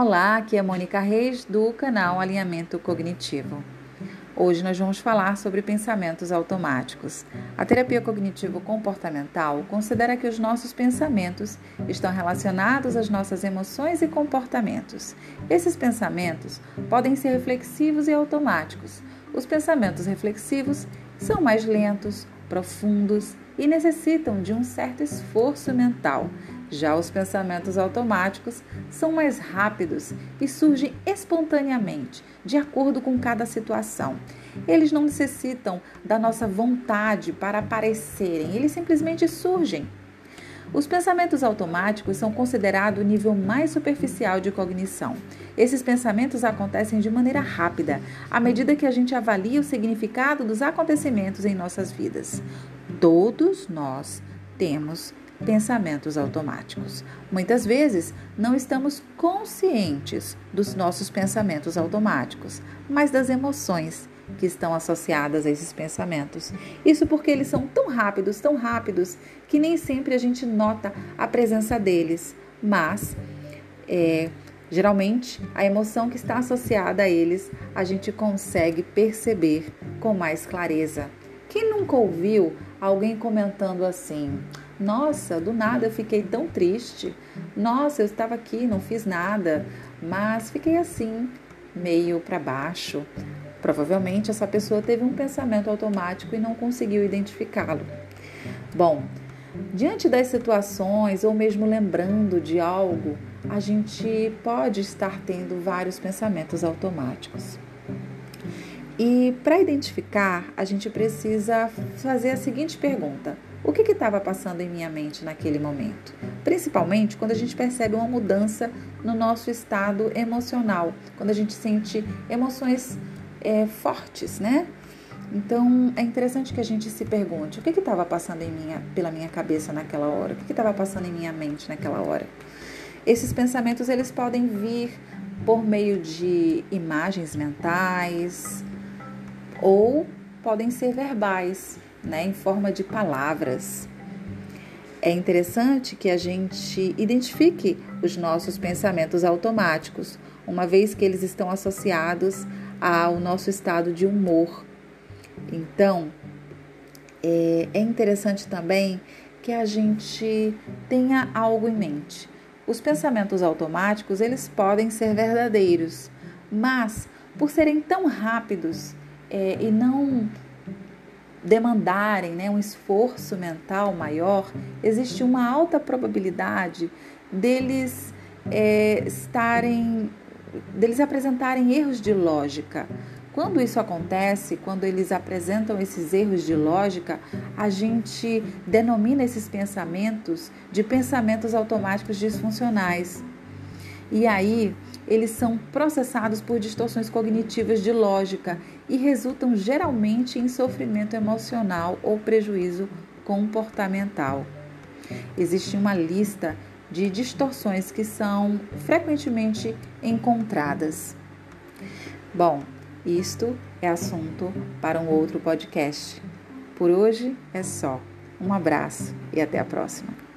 Olá, aqui é Mônica Reis do canal Alinhamento Cognitivo. Hoje nós vamos falar sobre pensamentos automáticos. A terapia cognitivo-comportamental considera que os nossos pensamentos estão relacionados às nossas emoções e comportamentos. Esses pensamentos podem ser reflexivos e automáticos. Os pensamentos reflexivos são mais lentos, profundos e necessitam de um certo esforço mental. Já os pensamentos automáticos são mais rápidos e surgem espontaneamente, de acordo com cada situação. Eles não necessitam da nossa vontade para aparecerem, eles simplesmente surgem. Os pensamentos automáticos são considerados o nível mais superficial de cognição. Esses pensamentos acontecem de maneira rápida, à medida que a gente avalia o significado dos acontecimentos em nossas vidas. Todos nós temos pensamentos automáticos. Muitas vezes não estamos conscientes dos nossos pensamentos automáticos, mas das emoções que estão associadas a esses pensamentos. Isso porque eles são tão rápidos, tão rápidos, que nem sempre a gente nota a presença deles, mas é, geralmente a emoção que está associada a eles a gente consegue perceber com mais clareza. Quem nunca ouviu alguém comentando assim: Nossa, do nada eu fiquei tão triste. Nossa, eu estava aqui, não fiz nada, mas fiquei assim, meio para baixo. Provavelmente essa pessoa teve um pensamento automático e não conseguiu identificá-lo. Bom, diante das situações ou mesmo lembrando de algo, a gente pode estar tendo vários pensamentos automáticos. E para identificar, a gente precisa fazer a seguinte pergunta: o que estava passando em minha mente naquele momento? Principalmente quando a gente percebe uma mudança no nosso estado emocional, quando a gente sente emoções é, fortes, né? Então é interessante que a gente se pergunte o que estava passando em minha, pela minha cabeça naquela hora, o que estava passando em minha mente naquela hora. Esses pensamentos eles podem vir por meio de imagens mentais ou podem ser verbais, né, em forma de palavras. É interessante que a gente identifique os nossos pensamentos automáticos, uma vez que eles estão associados ao nosso estado de humor. Então, é, é interessante também que a gente tenha algo em mente. Os pensamentos automáticos, eles podem ser verdadeiros, mas por serem tão rápidos é, e não demandarem né, um esforço mental maior, existe uma alta probabilidade deles é, estarem deles apresentarem erros de lógica. Quando isso acontece, quando eles apresentam esses erros de lógica, a gente denomina esses pensamentos de pensamentos automáticos disfuncionais. E aí, eles são processados por distorções cognitivas de lógica e resultam geralmente em sofrimento emocional ou prejuízo comportamental. Existe uma lista de distorções que são frequentemente encontradas. Bom, isto é assunto para um outro podcast. Por hoje é só. Um abraço e até a próxima.